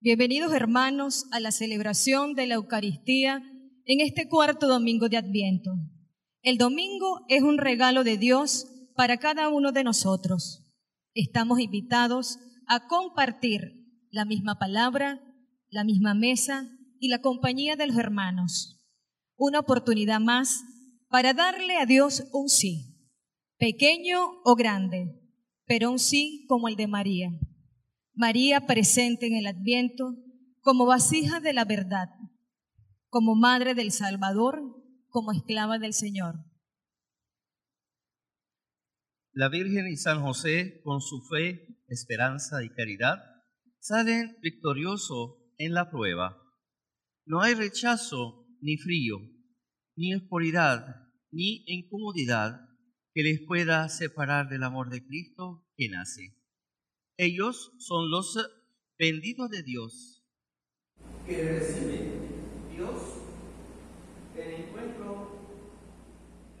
Bienvenidos hermanos a la celebración de la Eucaristía en este cuarto domingo de Adviento. El domingo es un regalo de Dios para cada uno de nosotros. Estamos invitados a compartir la misma palabra, la misma mesa y la compañía de los hermanos. Una oportunidad más para darle a Dios un sí, pequeño o grande, pero un sí como el de María. María presente en el Adviento como vasija de la verdad, como madre del Salvador, como esclava del Señor. La Virgen y San José, con su fe, esperanza y caridad, salen victoriosos en la prueba. No hay rechazo ni frío, ni oscuridad, ni incomodidad que les pueda separar del amor de Cristo que nace. Ellos son los benditos de Dios. Que reciben Dios el encuentro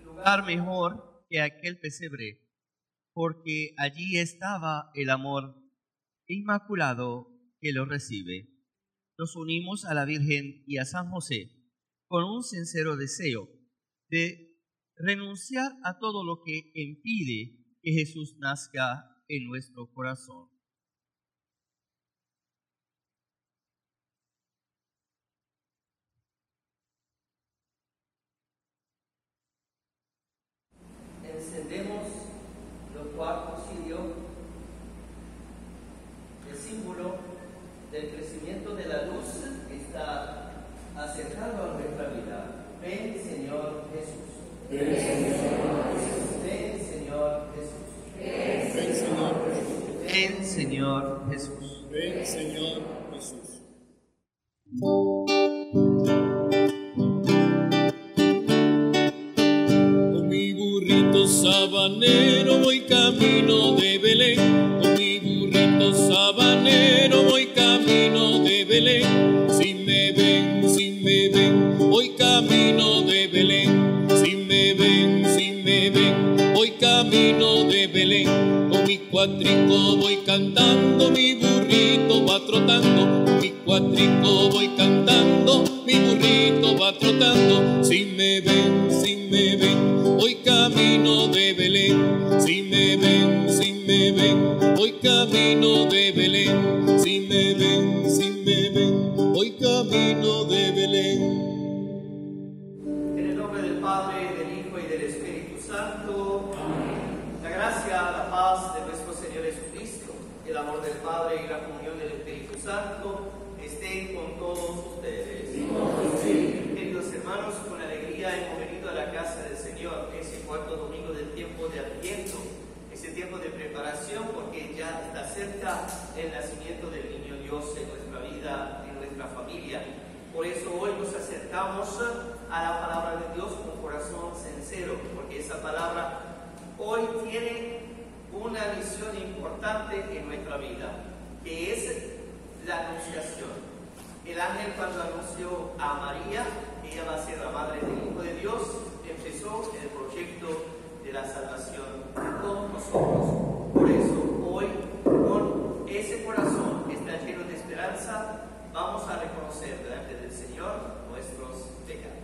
lugar mejor que aquel pesebre, porque allí estaba el amor inmaculado que lo recibe. Nos unimos a la Virgen y a San José con un sincero deseo de renunciar a todo lo que impide que Jesús nazca en nuestro corazón. Encendemos los cuatro sirios, el símbolo del crecimiento de la luz que está acercando a nuestra vida. Ven, Señor Jesús. Ven, Señor Jesús. Ven, Señor Jesús. Ven, Señor Jesús. Con mi burrito sabanero voy camino de cuatrico voy cantando, mi burrito va trotando. Mi cuatrico voy cantando, mi burrito va trotando. Si me ven, si me ven, voy camino de Belén. Si me ven, si me ven, voy camino de Belén. Si me ven, si me ven, voy camino de Belén. En el nombre del Padre, del Hijo y del Espíritu Santo. La gracia, la paz de el amor del Padre y la comunión del Espíritu Santo estén con todos ustedes. Queridos hermanos, con alegría hemos venido a la casa del Señor, ese cuarto domingo del tiempo de Adviento, ese tiempo de preparación, porque ya está cerca el nacimiento del niño Dios en nuestra vida, en nuestra familia. Por eso hoy nos acercamos a la palabra de Dios con corazón sincero, porque esa palabra hoy tiene una misión importante en nuestra vida, que es la anunciación. El ángel cuando anunció a María que ella va a ser la madre del Hijo de Dios, empezó el proyecto de la salvación de todos nosotros. Por eso hoy, con ese corazón que está lleno de esperanza, vamos a reconocer delante del Señor nuestros pecados.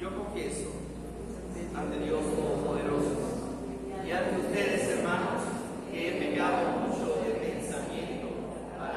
Yo confieso ante Dios Todopoderoso y ante ustedes, hermanos, que he pecado mucho de pensamiento,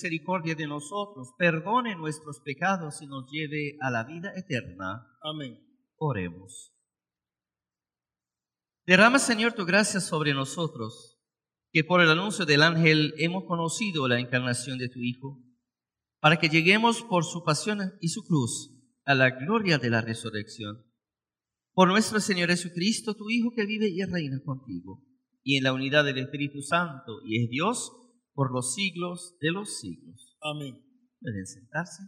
Misericordia de nosotros, perdone nuestros pecados y nos lleve a la vida eterna. Amén. Oremos. Derrama, Señor, tu gracia sobre nosotros, que por el anuncio del ángel hemos conocido la encarnación de tu Hijo, para que lleguemos por su pasión y su cruz a la gloria de la resurrección. Por nuestro Señor Jesucristo, tu Hijo que vive y reina contigo, y en la unidad del Espíritu Santo, y es Dios por los siglos de los siglos. Amén. Pueden sentarse.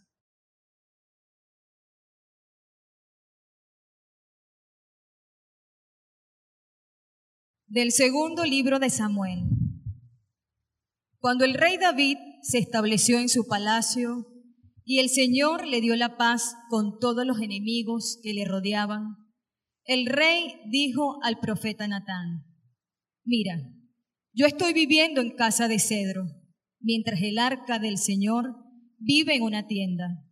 Del segundo libro de Samuel. Cuando el rey David se estableció en su palacio y el Señor le dio la paz con todos los enemigos que le rodeaban, el rey dijo al profeta Natán, mira, yo estoy viviendo en casa de cedro, mientras el arca del Señor vive en una tienda.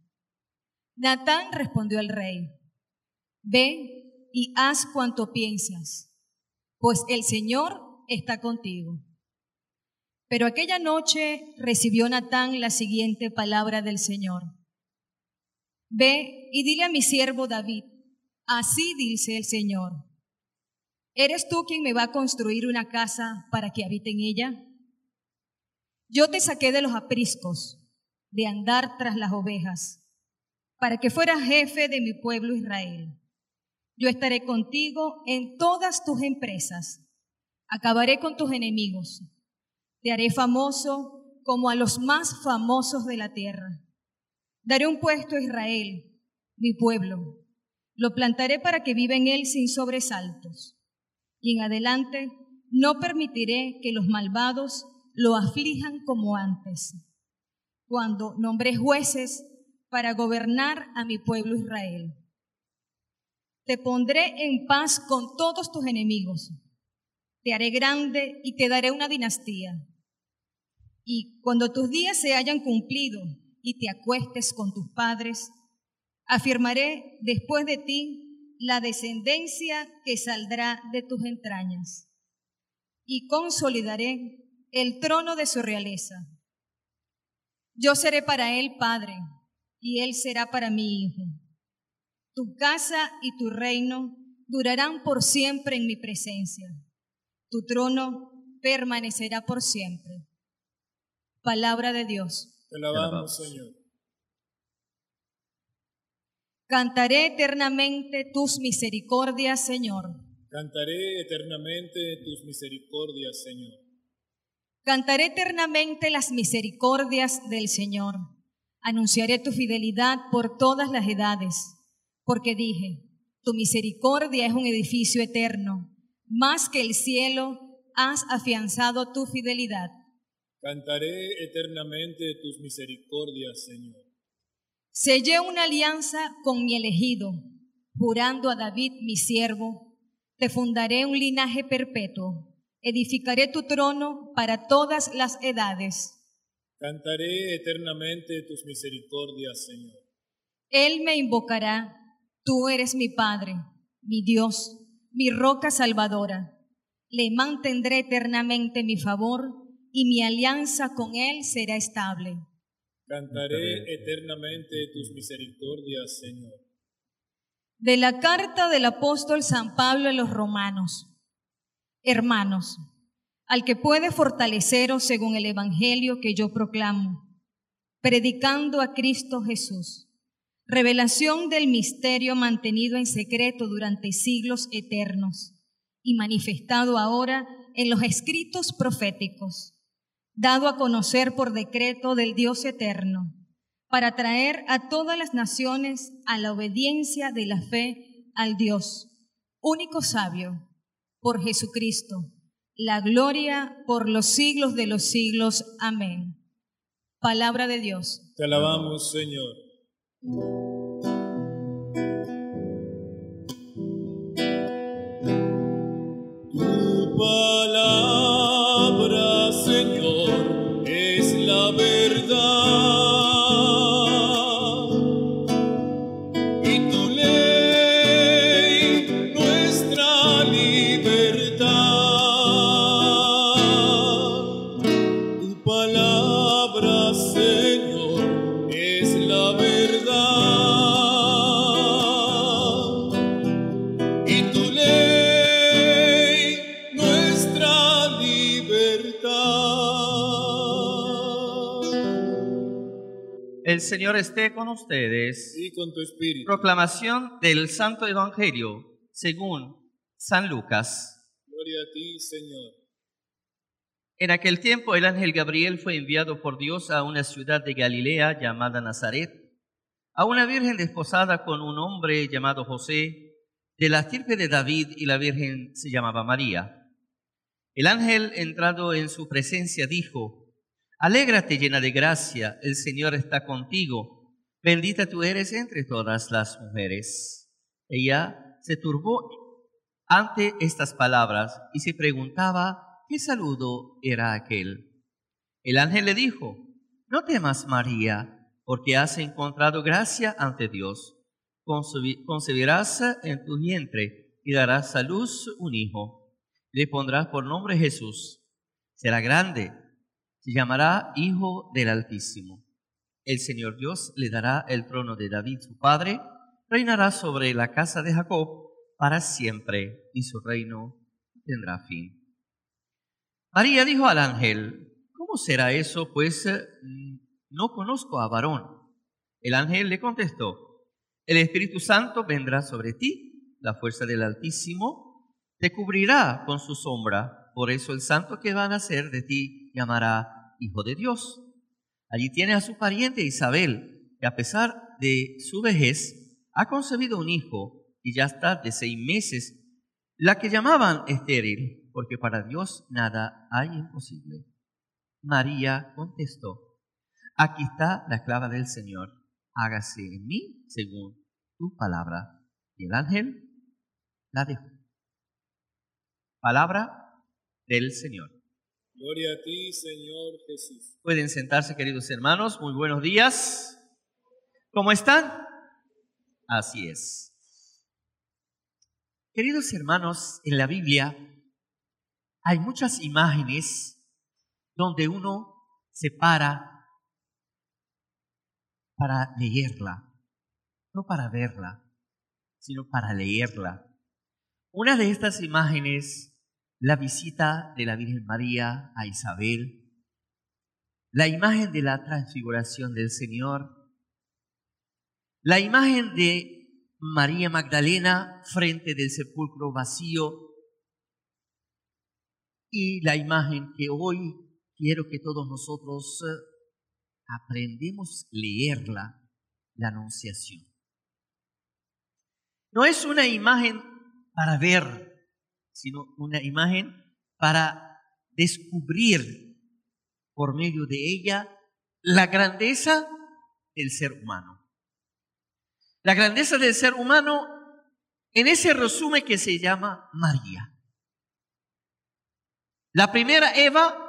Natán respondió al rey, ve y haz cuanto piensas, pues el Señor está contigo. Pero aquella noche recibió Natán la siguiente palabra del Señor. Ve y dile a mi siervo David, así dice el Señor, ¿eres tú quien me va a construir una casa para que habite en ella? Yo te saqué de los apriscos, de andar tras las ovejas, para que fueras jefe de mi pueblo Israel. Yo estaré contigo en todas tus empresas, acabaré con tus enemigos te haré famoso como a los más famosos de la tierra. Daré un puesto a Israel, mi pueblo. Lo plantaré para que viva en él sin sobresaltos. Y en adelante no permitiré que los malvados lo aflijan como antes, cuando nombré jueces para gobernar a mi pueblo Israel. Te pondré en paz con todos tus enemigos. Te haré grande y te daré una dinastía y cuando tus días se hayan cumplido y te acuestes con tus padres, afirmaré después de ti la descendencia que saldrá de tus entrañas y consolidaré el trono de su realeza. Yo seré para él padre y él será para mi hijo. Tu casa y tu reino durarán por siempre en mi presencia. Tu trono permanecerá por siempre. Palabra de Dios. Te alabamos, Señor. Cantaré eternamente tus misericordias, Señor. Cantaré eternamente tus misericordias, Señor. Cantaré eternamente las misericordias del Señor. Anunciaré tu fidelidad por todas las edades, porque dije, tu misericordia es un edificio eterno. Más que el cielo, has afianzado tu fidelidad. Cantaré eternamente tus misericordias, Señor. Sellé una alianza con mi elegido, jurando a David mi siervo, te fundaré un linaje perpetuo, edificaré tu trono para todas las edades. Cantaré eternamente tus misericordias, Señor. Él me invocará, tú eres mi Padre, mi Dios, mi roca salvadora. Le mantendré eternamente mi favor y mi alianza con Él será estable. Cantaré eternamente tus misericordias, Señor. De la carta del apóstol San Pablo a los romanos. Hermanos, al que puede fortaleceros según el Evangelio que yo proclamo, predicando a Cristo Jesús, revelación del misterio mantenido en secreto durante siglos eternos y manifestado ahora en los escritos proféticos dado a conocer por decreto del Dios eterno, para traer a todas las naciones a la obediencia de la fe al Dios, único sabio, por Jesucristo, la gloria por los siglos de los siglos. Amén. Palabra de Dios. Te alabamos, Señor. El Señor esté con ustedes. Y con tu espíritu. Proclamación del Santo Evangelio según San Lucas. Gloria a ti, Señor. En aquel tiempo el ángel Gabriel fue enviado por Dios a una ciudad de Galilea llamada Nazaret, a una virgen desposada con un hombre llamado José, de la estirpe de David, y la virgen se llamaba María. El ángel, entrado en su presencia, dijo, Alégrate llena de gracia, el Señor está contigo, bendita tú eres entre todas las mujeres. Ella se turbó ante estas palabras y se preguntaba qué saludo era aquel. El ángel le dijo, no temas María, porque has encontrado gracia ante Dios. Concebi- Concebirás en tu vientre y darás a luz un hijo. Le pondrás por nombre Jesús. Será grande, se llamará Hijo del Altísimo. El Señor Dios le dará el trono de David su padre, reinará sobre la casa de Jacob para siempre, y su reino tendrá fin. María dijo al ángel, ¿cómo será eso? Pues eh, no conozco a varón. El ángel le contestó, el Espíritu Santo vendrá sobre ti, la fuerza del Altísimo te cubrirá con su sombra, por eso el santo que va a nacer de ti llamará Hijo de Dios. Allí tiene a su pariente Isabel, que a pesar de su vejez, ha concebido un hijo y ya está de seis meses, la que llamaban estéril, porque para Dios nada hay imposible. María contestó, aquí está la esclava del Señor, hágase en mí según tu palabra. Y el ángel la dejó. Palabra del Señor. Gloria a ti, Señor Jesús. Pueden sentarse, queridos hermanos. Muy buenos días. ¿Cómo están? Así es. Queridos hermanos, en la Biblia hay muchas imágenes donde uno se para para leerla, no para verla, sino para leerla. Una de estas imágenes, la visita de la Virgen María a Isabel, la imagen de la transfiguración del Señor, la imagen de María Magdalena frente del sepulcro vacío y la imagen que hoy quiero que todos nosotros eh, aprendemos leerla, la anunciación. No es una imagen para ver, sino una imagen para descubrir por medio de ella la grandeza del ser humano. La grandeza del ser humano en ese resumen que se llama María. La primera Eva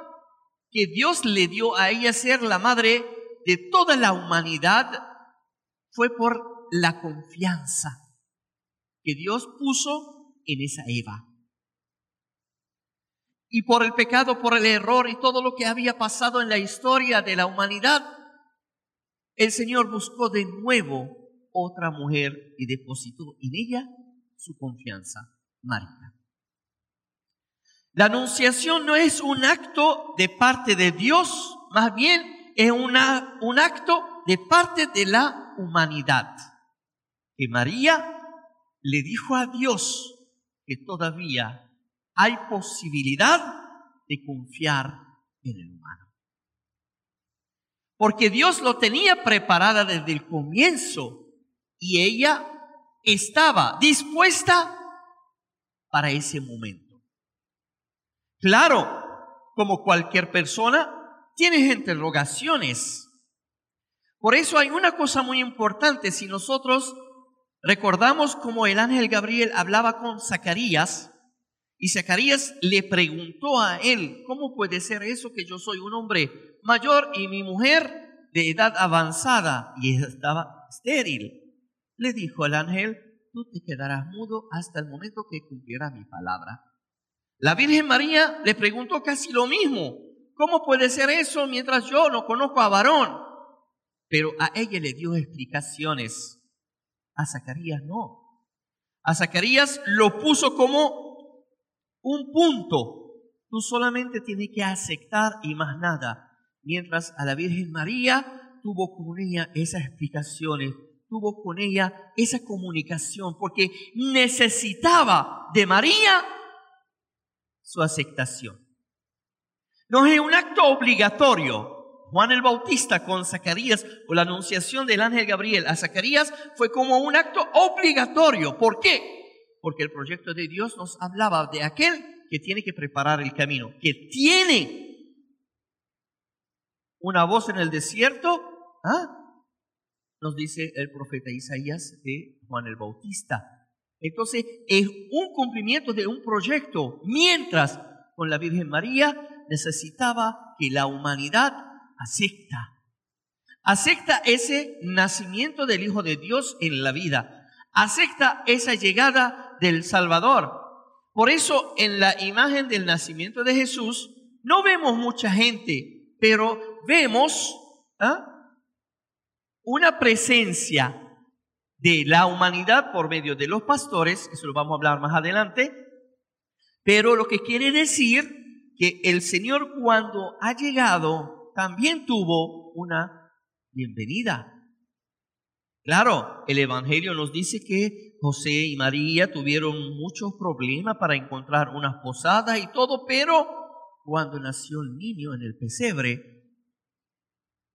que Dios le dio a ella ser la madre de toda la humanidad fue por la confianza que Dios puso en esa Eva. Y por el pecado, por el error y todo lo que había pasado en la historia de la humanidad, el Señor buscó de nuevo otra mujer y depositó en ella su confianza, María. La anunciación no es un acto de parte de Dios, más bien es una, un acto de parte de la humanidad. Que María le dijo a Dios que todavía hay posibilidad de confiar en el humano. Porque Dios lo tenía preparada desde el comienzo y ella estaba dispuesta para ese momento. Claro, como cualquier persona, tienes interrogaciones. Por eso hay una cosa muy importante. Si nosotros recordamos cómo el ángel Gabriel hablaba con Zacarías, y Zacarías le preguntó a él, ¿cómo puede ser eso que yo soy un hombre mayor y mi mujer de edad avanzada y estaba estéril? Le dijo el ángel, tú te quedarás mudo hasta el momento que cumpliera mi palabra. La Virgen María le preguntó casi lo mismo, ¿cómo puede ser eso mientras yo no conozco a varón? Pero a ella le dio explicaciones. A Zacarías no. A Zacarías lo puso como un punto. Tú solamente tienes que aceptar y más nada. Mientras a la Virgen María tuvo con ella esas explicaciones, tuvo con ella esa comunicación, porque necesitaba de María su aceptación. No es un acto obligatorio. Juan el Bautista con Zacarías o la anunciación del ángel Gabriel a Zacarías fue como un acto obligatorio. ¿Por qué? Porque el proyecto de Dios nos hablaba de aquel que tiene que preparar el camino, que tiene una voz en el desierto, ¿ah? nos dice el profeta Isaías de Juan el Bautista. Entonces, es un cumplimiento de un proyecto, mientras con la Virgen María necesitaba que la humanidad acepta. Acepta ese nacimiento del Hijo de Dios en la vida. Acepta esa llegada del Salvador. Por eso en la imagen del nacimiento de Jesús no vemos mucha gente, pero vemos ¿ah? una presencia de la humanidad por medio de los pastores, eso lo vamos a hablar más adelante, pero lo que quiere decir que el Señor cuando ha llegado también tuvo una bienvenida. Claro, el Evangelio nos dice que José y María tuvieron muchos problemas para encontrar unas posadas y todo, pero cuando nació el niño en el pesebre,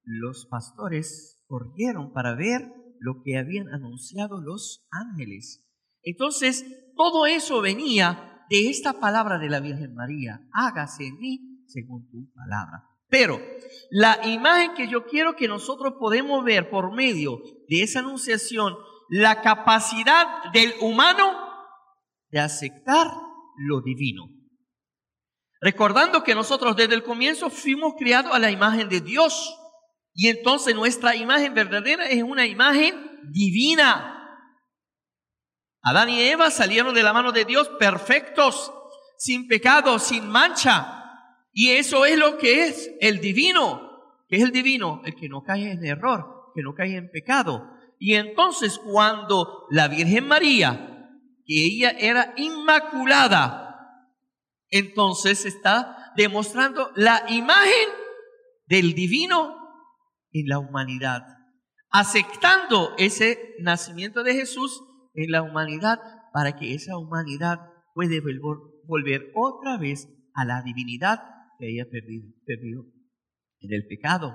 los pastores corrieron para ver lo que habían anunciado los ángeles. Entonces, todo eso venía de esta palabra de la Virgen María, hágase en mí según tu palabra. Pero la imagen que yo quiero que nosotros podemos ver por medio de esa anunciación, la capacidad del humano de aceptar lo divino. Recordando que nosotros desde el comienzo fuimos criados a la imagen de Dios. Y entonces nuestra imagen verdadera es una imagen divina. Adán y Eva salieron de la mano de Dios perfectos, sin pecado, sin mancha. Y eso es lo que es el divino. que es el divino? El que no cae en error, que no cae en pecado. Y entonces cuando la Virgen María, que ella era inmaculada, entonces está demostrando la imagen del divino en la humanidad, aceptando ese nacimiento de Jesús en la humanidad para que esa humanidad puede volver otra vez a la divinidad que perdido, perdido en el pecado.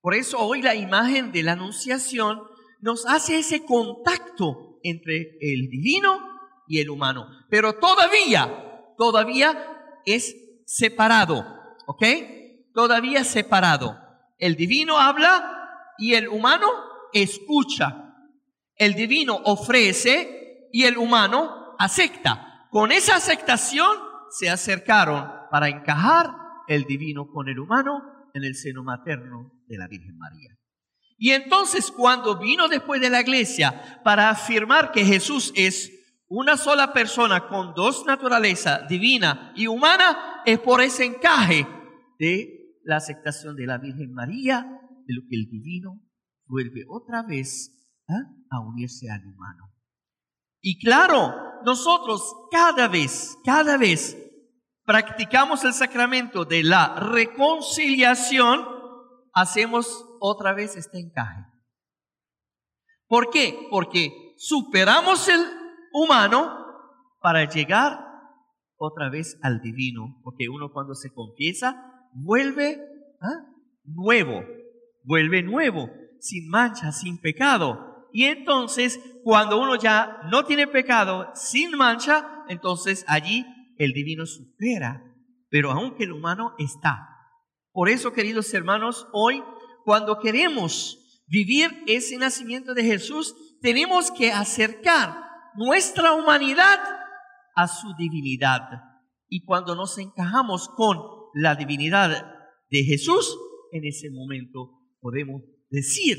Por eso hoy la imagen de la anunciación nos hace ese contacto entre el divino y el humano. Pero todavía, todavía es separado, ¿ok? Todavía separado. El divino habla y el humano escucha. El divino ofrece y el humano acepta. Con esa aceptación se acercaron para encajar el divino con el humano en el seno materno de la Virgen María. Y entonces cuando vino después de la iglesia para afirmar que Jesús es una sola persona con dos naturalezas, divina y humana, es por ese encaje de la aceptación de la Virgen María, de lo que el divino vuelve otra vez ¿ah? a unirse al humano. Y claro, nosotros cada vez, cada vez practicamos el sacramento de la reconciliación, hacemos otra vez este encaje. ¿Por qué? Porque superamos el humano para llegar otra vez al divino, porque uno cuando se confiesa vuelve ¿ah? nuevo, vuelve nuevo, sin mancha, sin pecado. Y entonces, cuando uno ya no tiene pecado, sin mancha, entonces allí el divino supera, pero aunque el humano está. Por eso, queridos hermanos, hoy, cuando queremos vivir ese nacimiento de Jesús, tenemos que acercar nuestra humanidad a su divinidad. Y cuando nos encajamos con la divinidad de Jesús, en ese momento podemos decir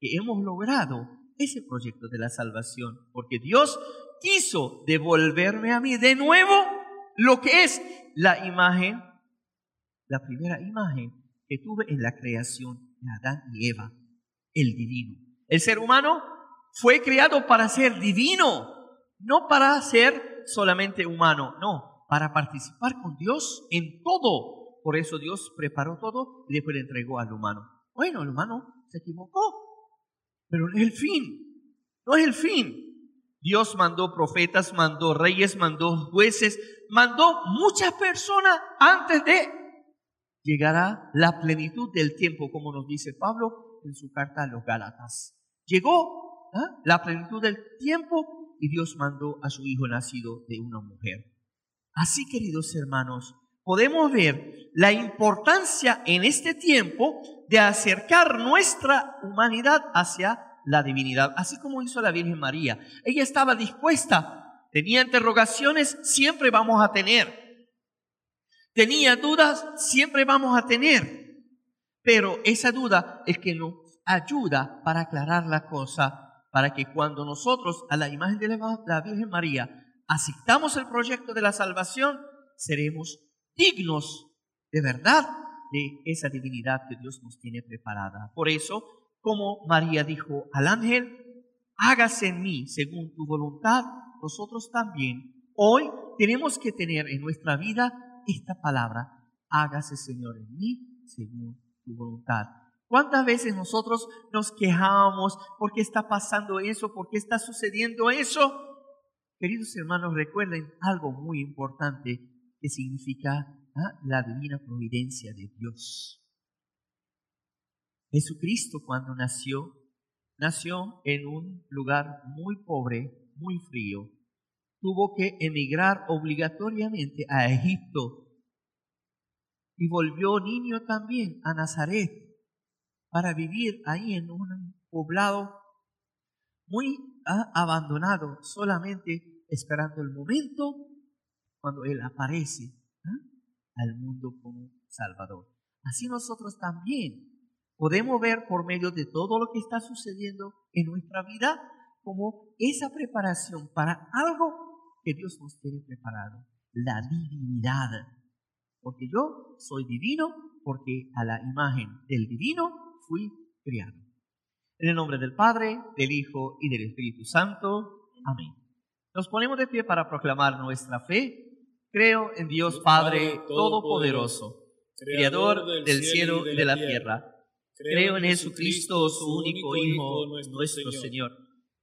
que hemos logrado ese proyecto de la salvación, porque Dios quiso devolverme a mí de nuevo lo que es la imagen la primera imagen que tuve en la creación de Adán y Eva, el divino. El ser humano fue creado para ser divino, no para ser solamente humano, no, para participar con Dios en todo. Por eso Dios preparó todo y después le entregó al humano. Bueno, el humano se equivocó, pero no es el fin, no es el fin. Dios mandó profetas, mandó reyes, mandó jueces, mandó muchas personas antes de llegará la plenitud del tiempo, como nos dice Pablo en su carta a los Gálatas. Llegó ¿ah? la plenitud del tiempo y Dios mandó a su Hijo nacido de una mujer. Así, queridos hermanos, podemos ver la importancia en este tiempo de acercar nuestra humanidad hacia la divinidad, así como hizo la Virgen María. Ella estaba dispuesta, tenía interrogaciones, siempre vamos a tener. Tenía dudas, siempre vamos a tener. Pero esa duda es que nos ayuda para aclarar la cosa, para que cuando nosotros a la imagen de la Virgen María aceptamos el proyecto de la salvación, seremos dignos de verdad de esa divinidad que Dios nos tiene preparada. Por eso, como María dijo al ángel, hágase en mí según tu voluntad, nosotros también hoy tenemos que tener en nuestra vida esta palabra, hágase Señor en mí según tu voluntad. ¿Cuántas veces nosotros nos quejamos por qué está pasando eso, por qué está sucediendo eso? Queridos hermanos, recuerden algo muy importante que significa ¿ah? la divina providencia de Dios. Jesucristo cuando nació, nació en un lugar muy pobre, muy frío. Tuvo que emigrar obligatoriamente a Egipto y volvió niño también a Nazaret para vivir ahí en un poblado muy ah, abandonado, solamente esperando el momento cuando Él aparece ¿ah? al mundo como Salvador. Así nosotros también podemos ver por medio de todo lo que está sucediendo en nuestra vida como esa preparación para algo que Dios nos tiene preparado, la divinidad. Porque yo soy divino porque a la imagen del divino fui criado. En el nombre del Padre, del Hijo y del Espíritu Santo. Amén. Nos ponemos de pie para proclamar nuestra fe. Creo en Dios Padre Todopoderoso, Creador del cielo y de la tierra Creo en Jesucristo, su único Hijo, nuestro Señor,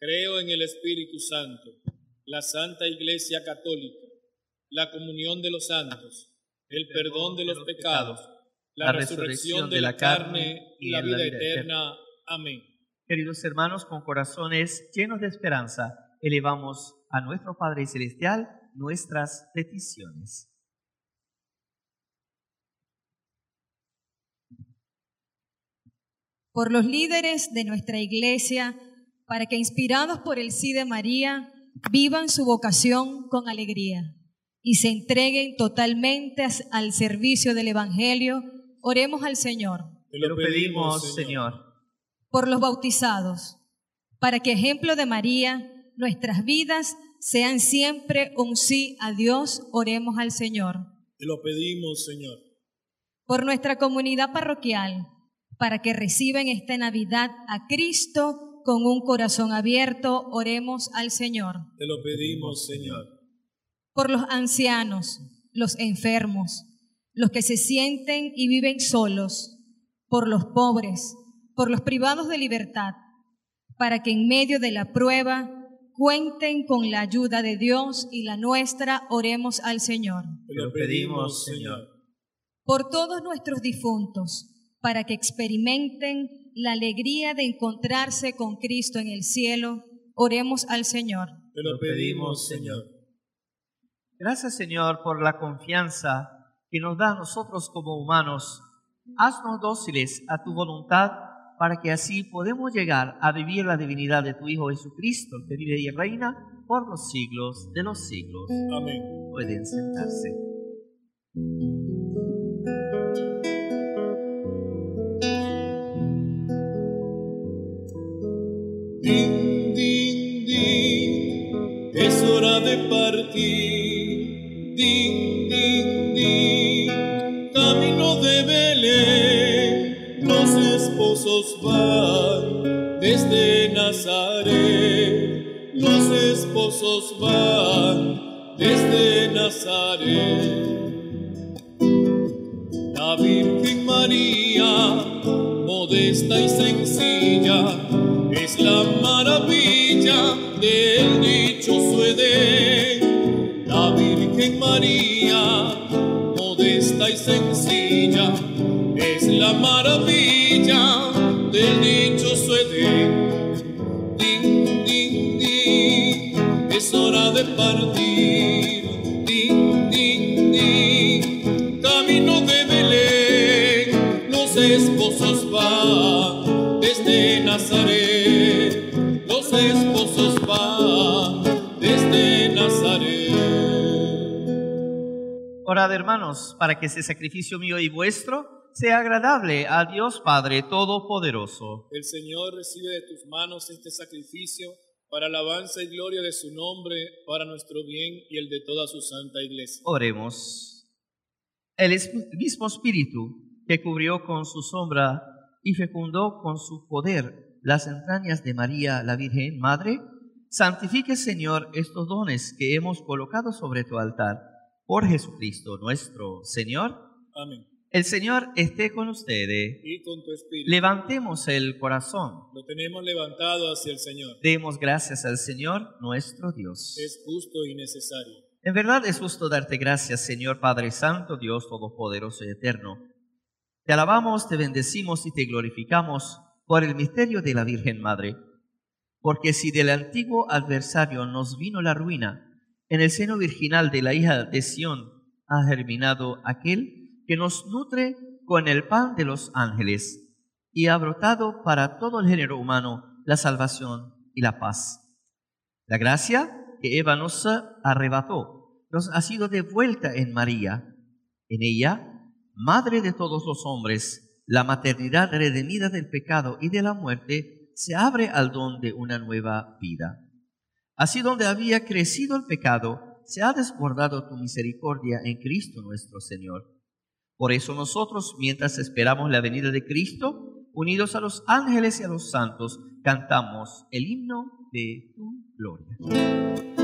Creo en el Espíritu Santo, la Santa Iglesia Católica, la comunión de los santos, el perdón de los pecados, la resurrección de la carne y la vida eterna. Amén. Queridos hermanos, con corazones llenos de esperanza, elevamos a nuestro Padre Celestial nuestras peticiones. por los líderes de nuestra iglesia, para que inspirados por el sí de María, vivan su vocación con alegría y se entreguen totalmente al servicio del Evangelio. Oremos al Señor. Te lo pedimos, Señor. Por los bautizados, para que ejemplo de María, nuestras vidas sean siempre un sí a Dios, oremos al Señor. Te lo pedimos, Señor. Por nuestra comunidad parroquial, para que reciban esta Navidad a Cristo con un corazón abierto. Oremos al Señor. Te lo pedimos, Señor. Por los ancianos, los enfermos, los que se sienten y viven solos, por los pobres, por los privados de libertad, para que en medio de la prueba cuenten con la ayuda de Dios y la nuestra, oremos al Señor. Te lo pedimos, Señor. Por todos nuestros difuntos, para que experimenten la alegría de encontrarse con Cristo en el cielo. Oremos al Señor. Te lo pedimos, Señor. Gracias, Señor, por la confianza que nos da a nosotros como humanos, haznos dóciles a tu voluntad para que así podamos llegar a vivir la divinidad de tu Hijo Jesucristo, que vive y reina por los siglos de los siglos. Amén. Pueden sentarse. Din, din, din, es hora de partir. Din, din, din, camino de Belén, los esposos van desde Nazaret. Los esposos van desde Nazaret. La Virgen María, modesta y sencilla, la maravilla del dichoso Edén. La Virgen María, modesta y sencilla, es la maravilla del dichoso Edén. Din, din, din, es hora de partir. Orad, hermanos, para que ese sacrificio mío y vuestro sea agradable a Dios Padre Todopoderoso. El Señor recibe de tus manos este sacrificio para alabanza y gloria de su nombre, para nuestro bien y el de toda su santa iglesia. Oremos. El mismo Espíritu que cubrió con su sombra y fecundó con su poder las entrañas de María, la Virgen Madre, santifique, Señor, estos dones que hemos colocado sobre tu altar. Por Jesucristo nuestro Señor. Amén. El Señor esté con ustedes. Y con tu espíritu. Levantemos el corazón. Lo tenemos levantado hacia el Señor. Demos gracias al Señor nuestro Dios. Es justo y necesario. En verdad es justo darte gracias, Señor Padre Santo, Dios Todopoderoso y Eterno. Te alabamos, te bendecimos y te glorificamos por el misterio de la Virgen Madre. Porque si del antiguo adversario nos vino la ruina, en el seno virginal de la hija de Sión ha germinado aquel que nos nutre con el pan de los ángeles y ha brotado para todo el género humano la salvación y la paz. La gracia que Eva nos arrebató nos ha sido devuelta en María. En ella, Madre de todos los hombres, la maternidad redimida del pecado y de la muerte se abre al don de una nueva vida. Así donde había crecido el pecado, se ha desbordado tu misericordia en Cristo nuestro Señor. Por eso nosotros, mientras esperamos la venida de Cristo, unidos a los ángeles y a los santos, cantamos el himno de tu gloria.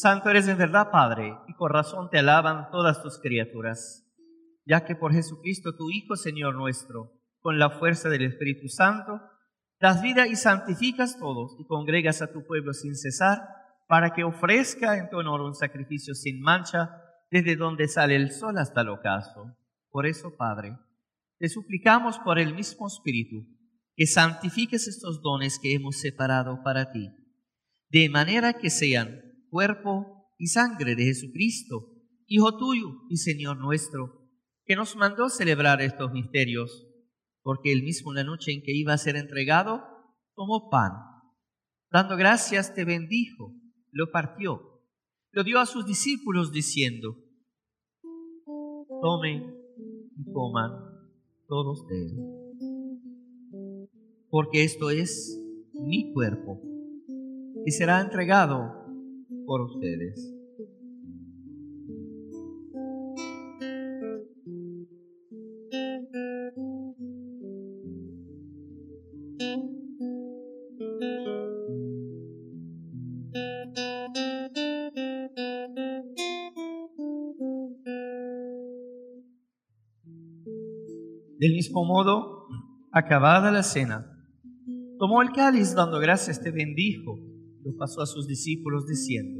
Santo eres en verdad, Padre, y con razón te alaban todas tus criaturas, ya que por Jesucristo, tu Hijo, Señor nuestro, con la fuerza del Espíritu Santo, das vida y santificas todos y congregas a tu pueblo sin cesar, para que ofrezca en tu honor un sacrificio sin mancha, desde donde sale el sol hasta el ocaso. Por eso, Padre, te suplicamos por el mismo Espíritu que santifiques estos dones que hemos separado para ti, de manera que sean cuerpo y sangre de Jesucristo, Hijo tuyo y Señor nuestro, que nos mandó celebrar estos misterios, porque él mismo la noche en que iba a ser entregado, tomó pan. Dando gracias, te bendijo, lo partió, lo dio a sus discípulos diciendo, tomen y coman todos de él, porque esto es mi cuerpo, y será entregado por ustedes. Del mismo modo, acabada la cena, tomó el cáliz dando gracias, te bendijo, lo pasó a sus discípulos diciendo,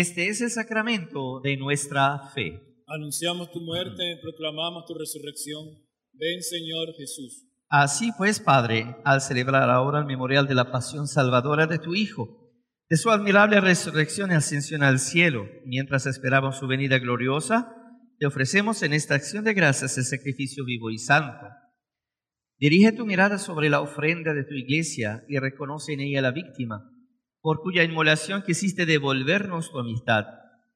este es el sacramento de nuestra fe. Anunciamos tu muerte, proclamamos tu resurrección. Ven, Señor Jesús. Así pues, Padre, al celebrar ahora el memorial de la pasión salvadora de tu Hijo, de su admirable resurrección y ascensión al cielo, mientras esperamos su venida gloriosa, te ofrecemos en esta acción de gracias el sacrificio vivo y santo. Dirige tu mirada sobre la ofrenda de tu iglesia y reconoce en ella la víctima, por cuya inmolación quisiste devolvernos tu amistad,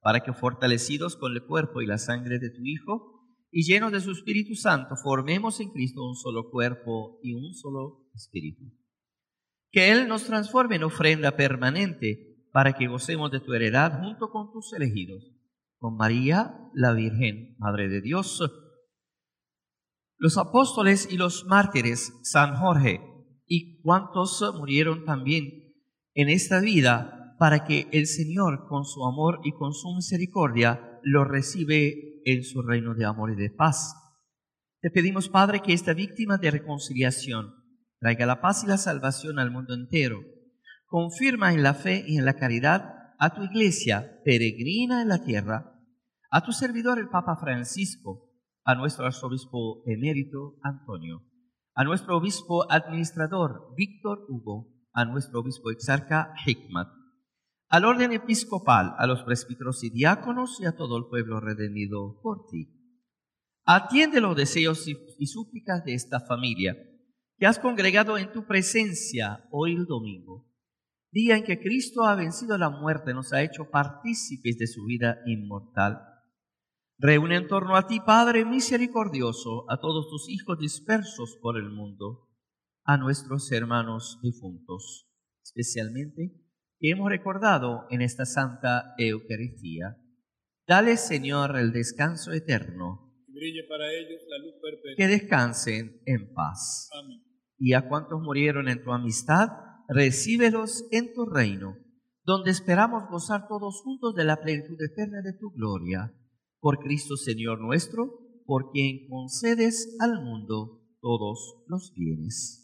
para que fortalecidos con el cuerpo y la sangre de tu Hijo, y llenos de su Espíritu Santo, formemos en Cristo un solo cuerpo y un solo Espíritu. Que Él nos transforme en ofrenda permanente para que gocemos de tu heredad junto con tus elegidos, con María, la Virgen, Madre de Dios, los apóstoles y los mártires, San Jorge, y cuantos murieron también en esta vida, para que el Señor, con su amor y con su misericordia, lo recibe en su reino de amor y de paz. Te pedimos, Padre, que esta víctima de reconciliación traiga la paz y la salvación al mundo entero. Confirma en la fe y en la caridad a tu iglesia peregrina en la tierra, a tu servidor el Papa Francisco, a nuestro arzobispo emérito Antonio, a nuestro obispo administrador Víctor Hugo, a nuestro obispo exarca Hikmat, al orden episcopal, a los presbíteros y diáconos y a todo el pueblo redimido por ti. Atiende los deseos y súplicas de esta familia que has congregado en tu presencia hoy el domingo, día en que Cristo ha vencido la muerte, nos ha hecho partícipes de su vida inmortal. Reúne en torno a ti, Padre misericordioso, a todos tus hijos dispersos por el mundo, a nuestros hermanos difuntos, especialmente que hemos recordado en esta Santa Eucaristía. Dale, Señor, el descanso eterno. brille para ellos la luz perpetua. Que descansen en paz. Amén. Y a cuantos murieron en tu amistad, recíbelos en tu reino, donde esperamos gozar todos juntos de la plenitud eterna de tu gloria. Por Cristo Señor nuestro, por quien concedes al mundo todos los bienes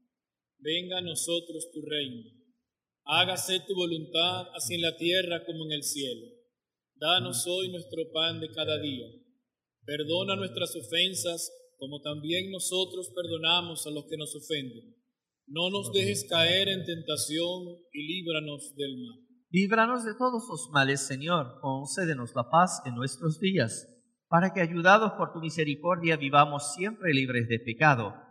venga a nosotros tu reino. Hágase tu voluntad, así en la tierra como en el cielo. Danos hoy nuestro pan de cada día. Perdona nuestras ofensas, como también nosotros perdonamos a los que nos ofenden. No nos dejes caer en tentación y líbranos del mal. Líbranos de todos los males, Señor. Concédenos la paz en nuestros días, para que, ayudados por tu misericordia, vivamos siempre libres de pecado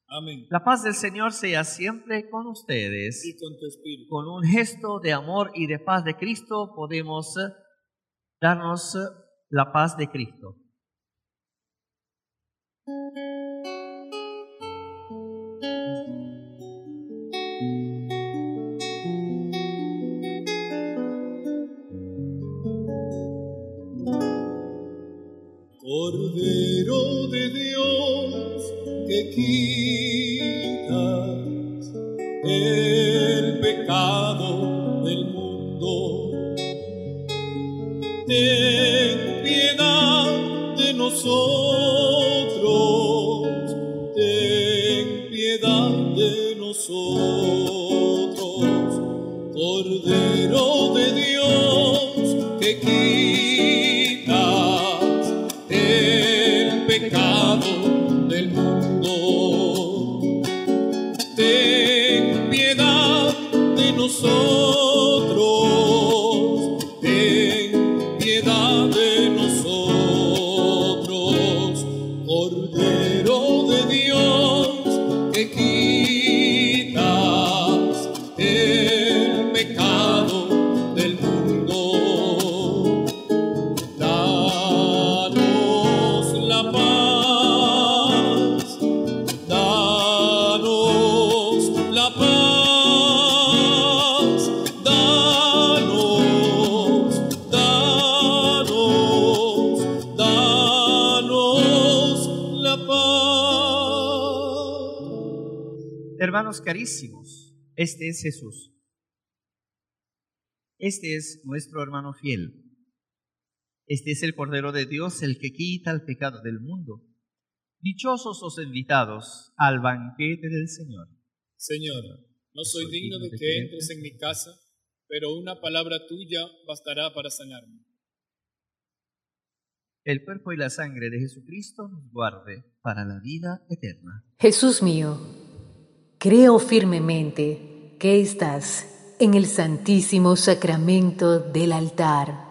Amén. La paz del Señor sea siempre con ustedes. Y con tu espíritu. Con un gesto de amor y de paz de Cristo podemos eh, darnos eh, la paz de Cristo. Yeah. Hermanos carísimos, este es Jesús. Este es nuestro hermano fiel. Este es el Cordero de Dios, el que quita el pecado del mundo. Dichosos los invitados al banquete del Señor. Señor, no soy digno de que entres en mi casa, pero una palabra tuya bastará para sanarme. El cuerpo y la sangre de Jesucristo nos guarde para la vida eterna. Jesús mío, creo firmemente que estás en el santísimo sacramento del altar.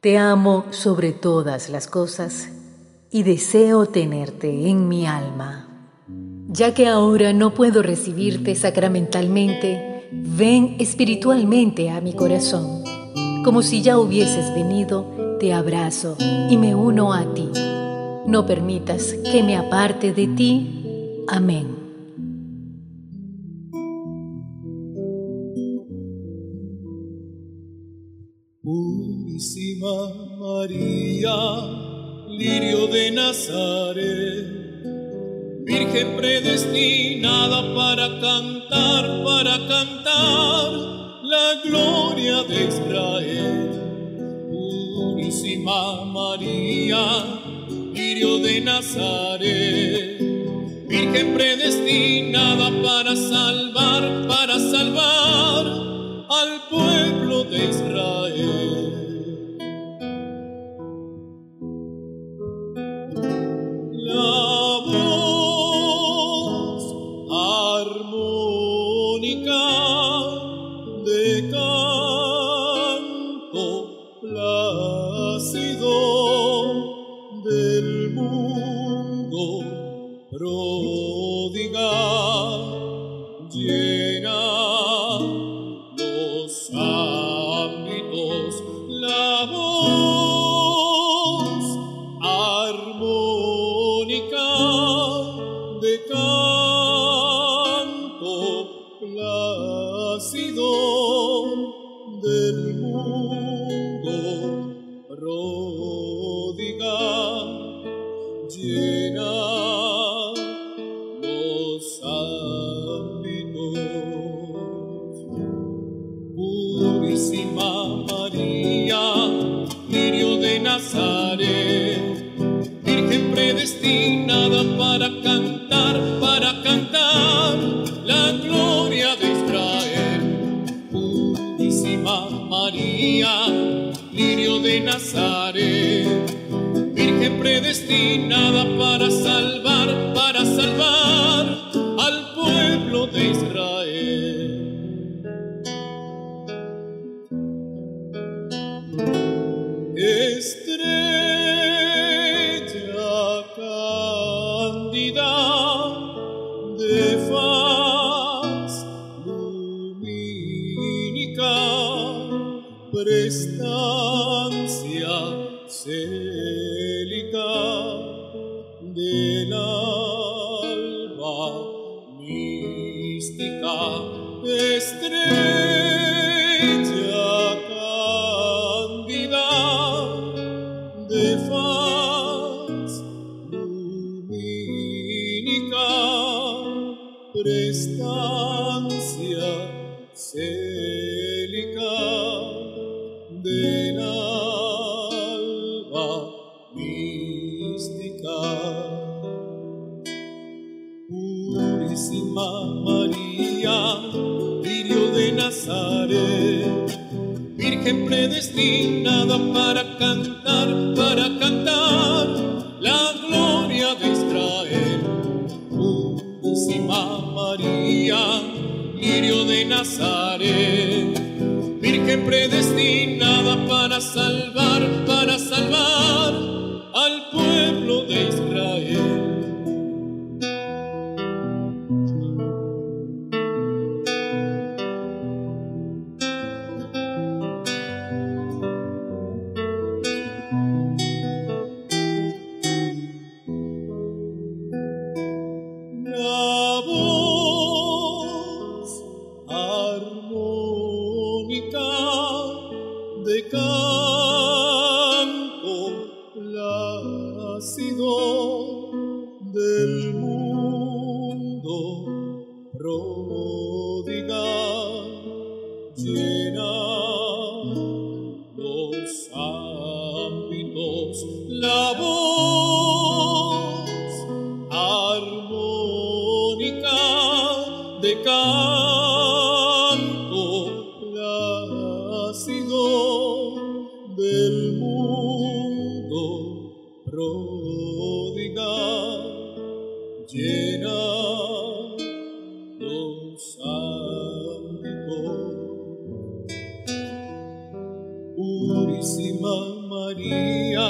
Te amo sobre todas las cosas y deseo tenerte en mi alma. Ya que ahora no puedo recibirte sacramentalmente, ven espiritualmente a mi corazón. Como si ya hubieses venido, te abrazo y me uno a ti. No permitas que me aparte de ti. Amén. María, lirio de Nazaret, Virgen predestinada para cantar, para cantar la gloria de Israel. Purísima María, lirio de Nazaret, Virgen predestinada para salvar, para salvar al pueblo de Israel. célica del alba mística. Purísima María, Lirio de Nazaret, Virgen predestinada para cantar, para cantar la gloria de Israel. Purísima martirio de Nazaret, Virgen predestinada para salvar, para salvar. llena los santos. Purísima María,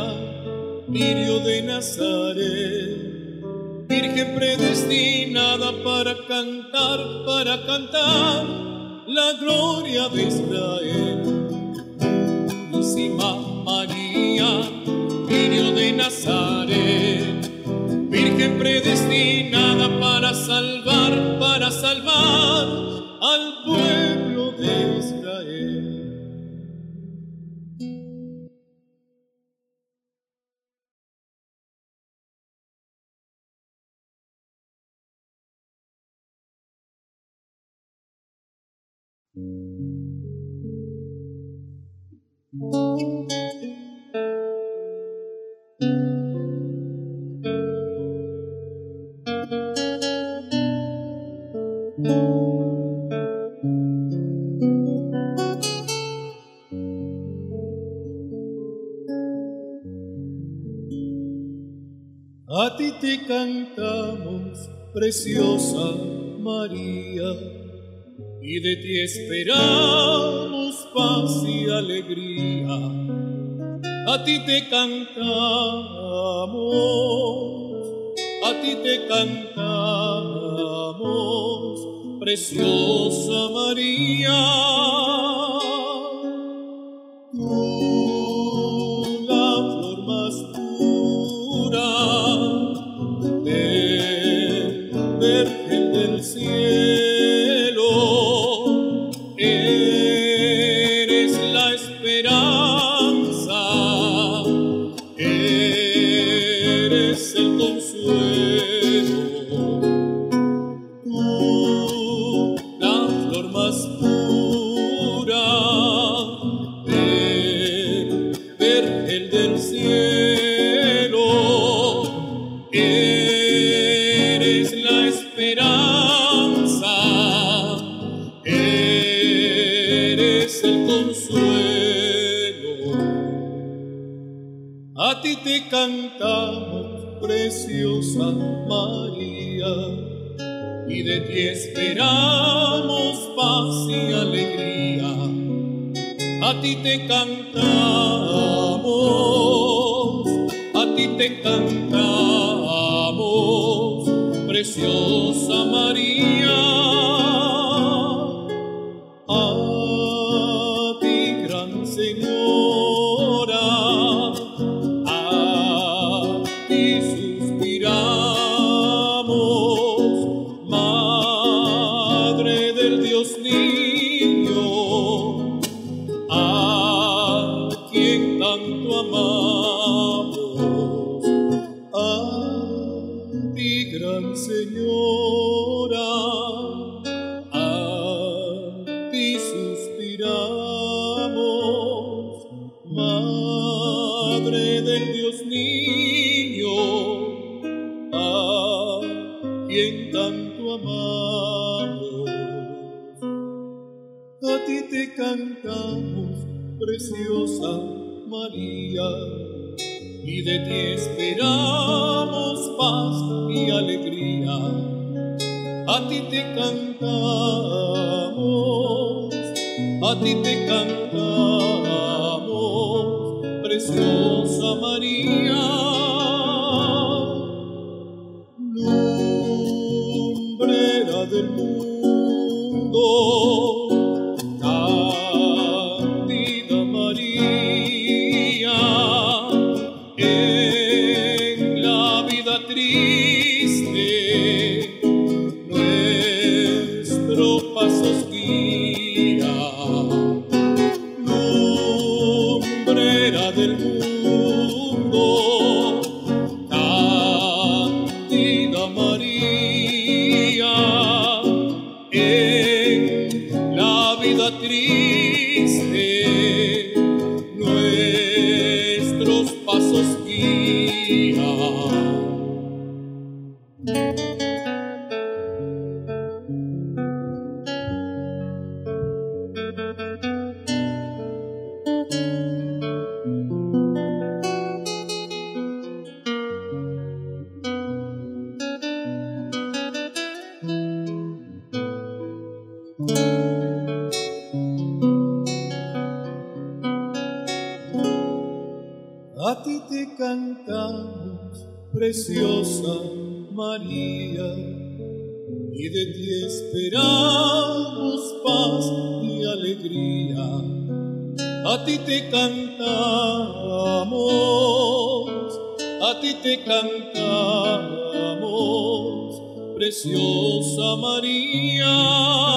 Mirio de Nazaret, Virgen predestinada para cantar, para cantar la gloria de Israel. Purísima María, Mirio de Nazaret. preciosa María, y de ti esperamos paz y alegría. A ti te cantamos, a ti te cantamos, preciosa María. Tú la flor más preciosa María, y de ti esperamos paz y alegría. A ti te cantamos, a ti te cantamos, preciosa María. Preciosa María, y de ti esperamos paz y alegría. A ti te cantamos, a ti te cantamos, preciosa María.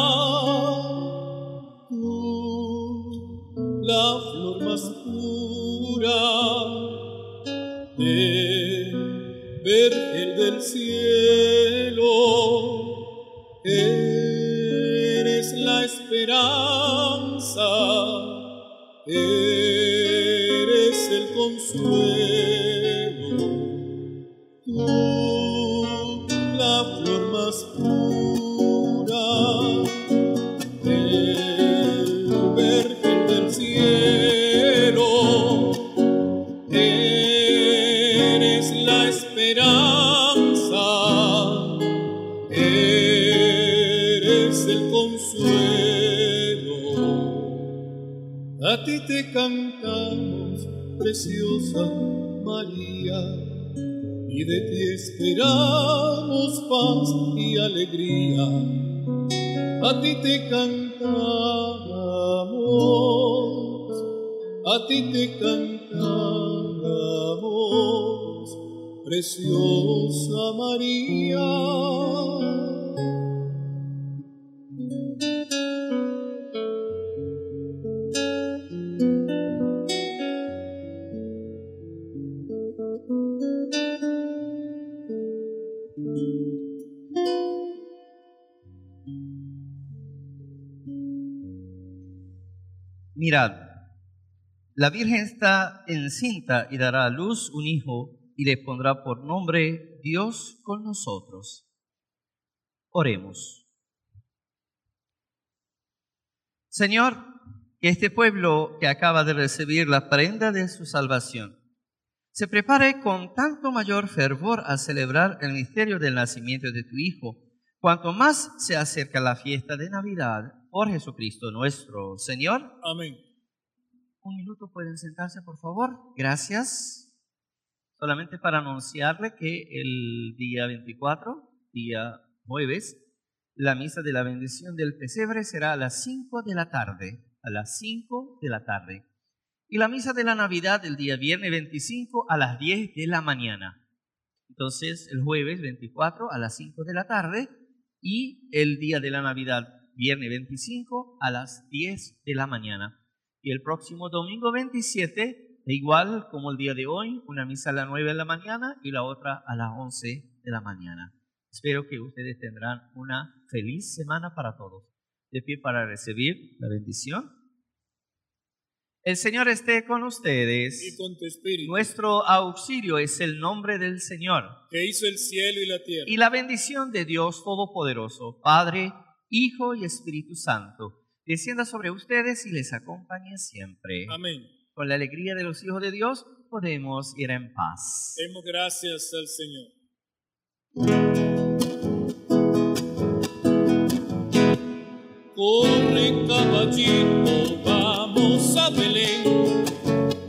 El preciosa María, y de ti esperamos paz y alegría. A ti te cantamos, a ti te cantamos preciosa María. Mirad, la Virgen está encinta y dará a luz un hijo y le pondrá por nombre Dios con nosotros. Oremos. Señor, que este pueblo que acaba de recibir la prenda de su salvación se prepare con tanto mayor fervor a celebrar el misterio del nacimiento de tu Hijo, cuanto más se acerca la fiesta de Navidad por Jesucristo nuestro Señor. Amén. Un minuto pueden sentarse, por favor. Gracias. Solamente para anunciarle que el día 24, día jueves, la misa de la bendición del pesebre será a las 5 de la tarde. A las 5 de la tarde. Y la misa de la Navidad el día viernes 25 a las 10 de la mañana. Entonces, el jueves 24 a las 5 de la tarde y el día de la Navidad, viernes 25 a las 10 de la mañana. Y el próximo domingo 27, igual como el día de hoy, una misa a las 9 de la mañana y la otra a las 11 de la mañana. Espero que ustedes tendrán una feliz semana para todos. De pie para recibir la bendición. El Señor esté con ustedes. Y con tu espíritu. Nuestro auxilio es el nombre del Señor. Que hizo el cielo y la tierra. Y la bendición de Dios Todopoderoso, Padre, Hijo y Espíritu Santo, descienda sobre ustedes y les acompañe siempre. Amén. Con la alegría de los hijos de Dios podemos ir en paz. Demos gracias al Señor. Corre caballito, vamos a Belén,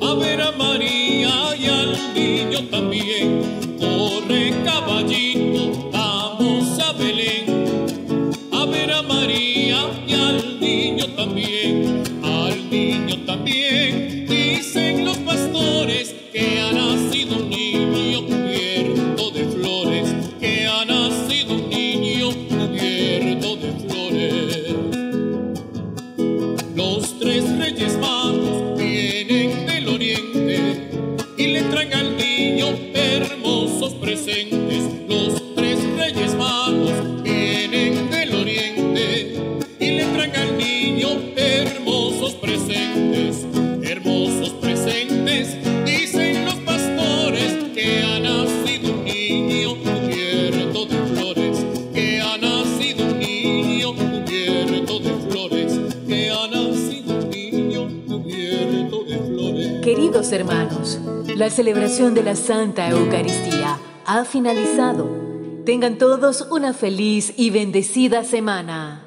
a ver a María y al niño también. Corre caballito, también. Dicen Hermanos, la celebración de la Santa Eucaristía ha finalizado. Tengan todos una feliz y bendecida semana.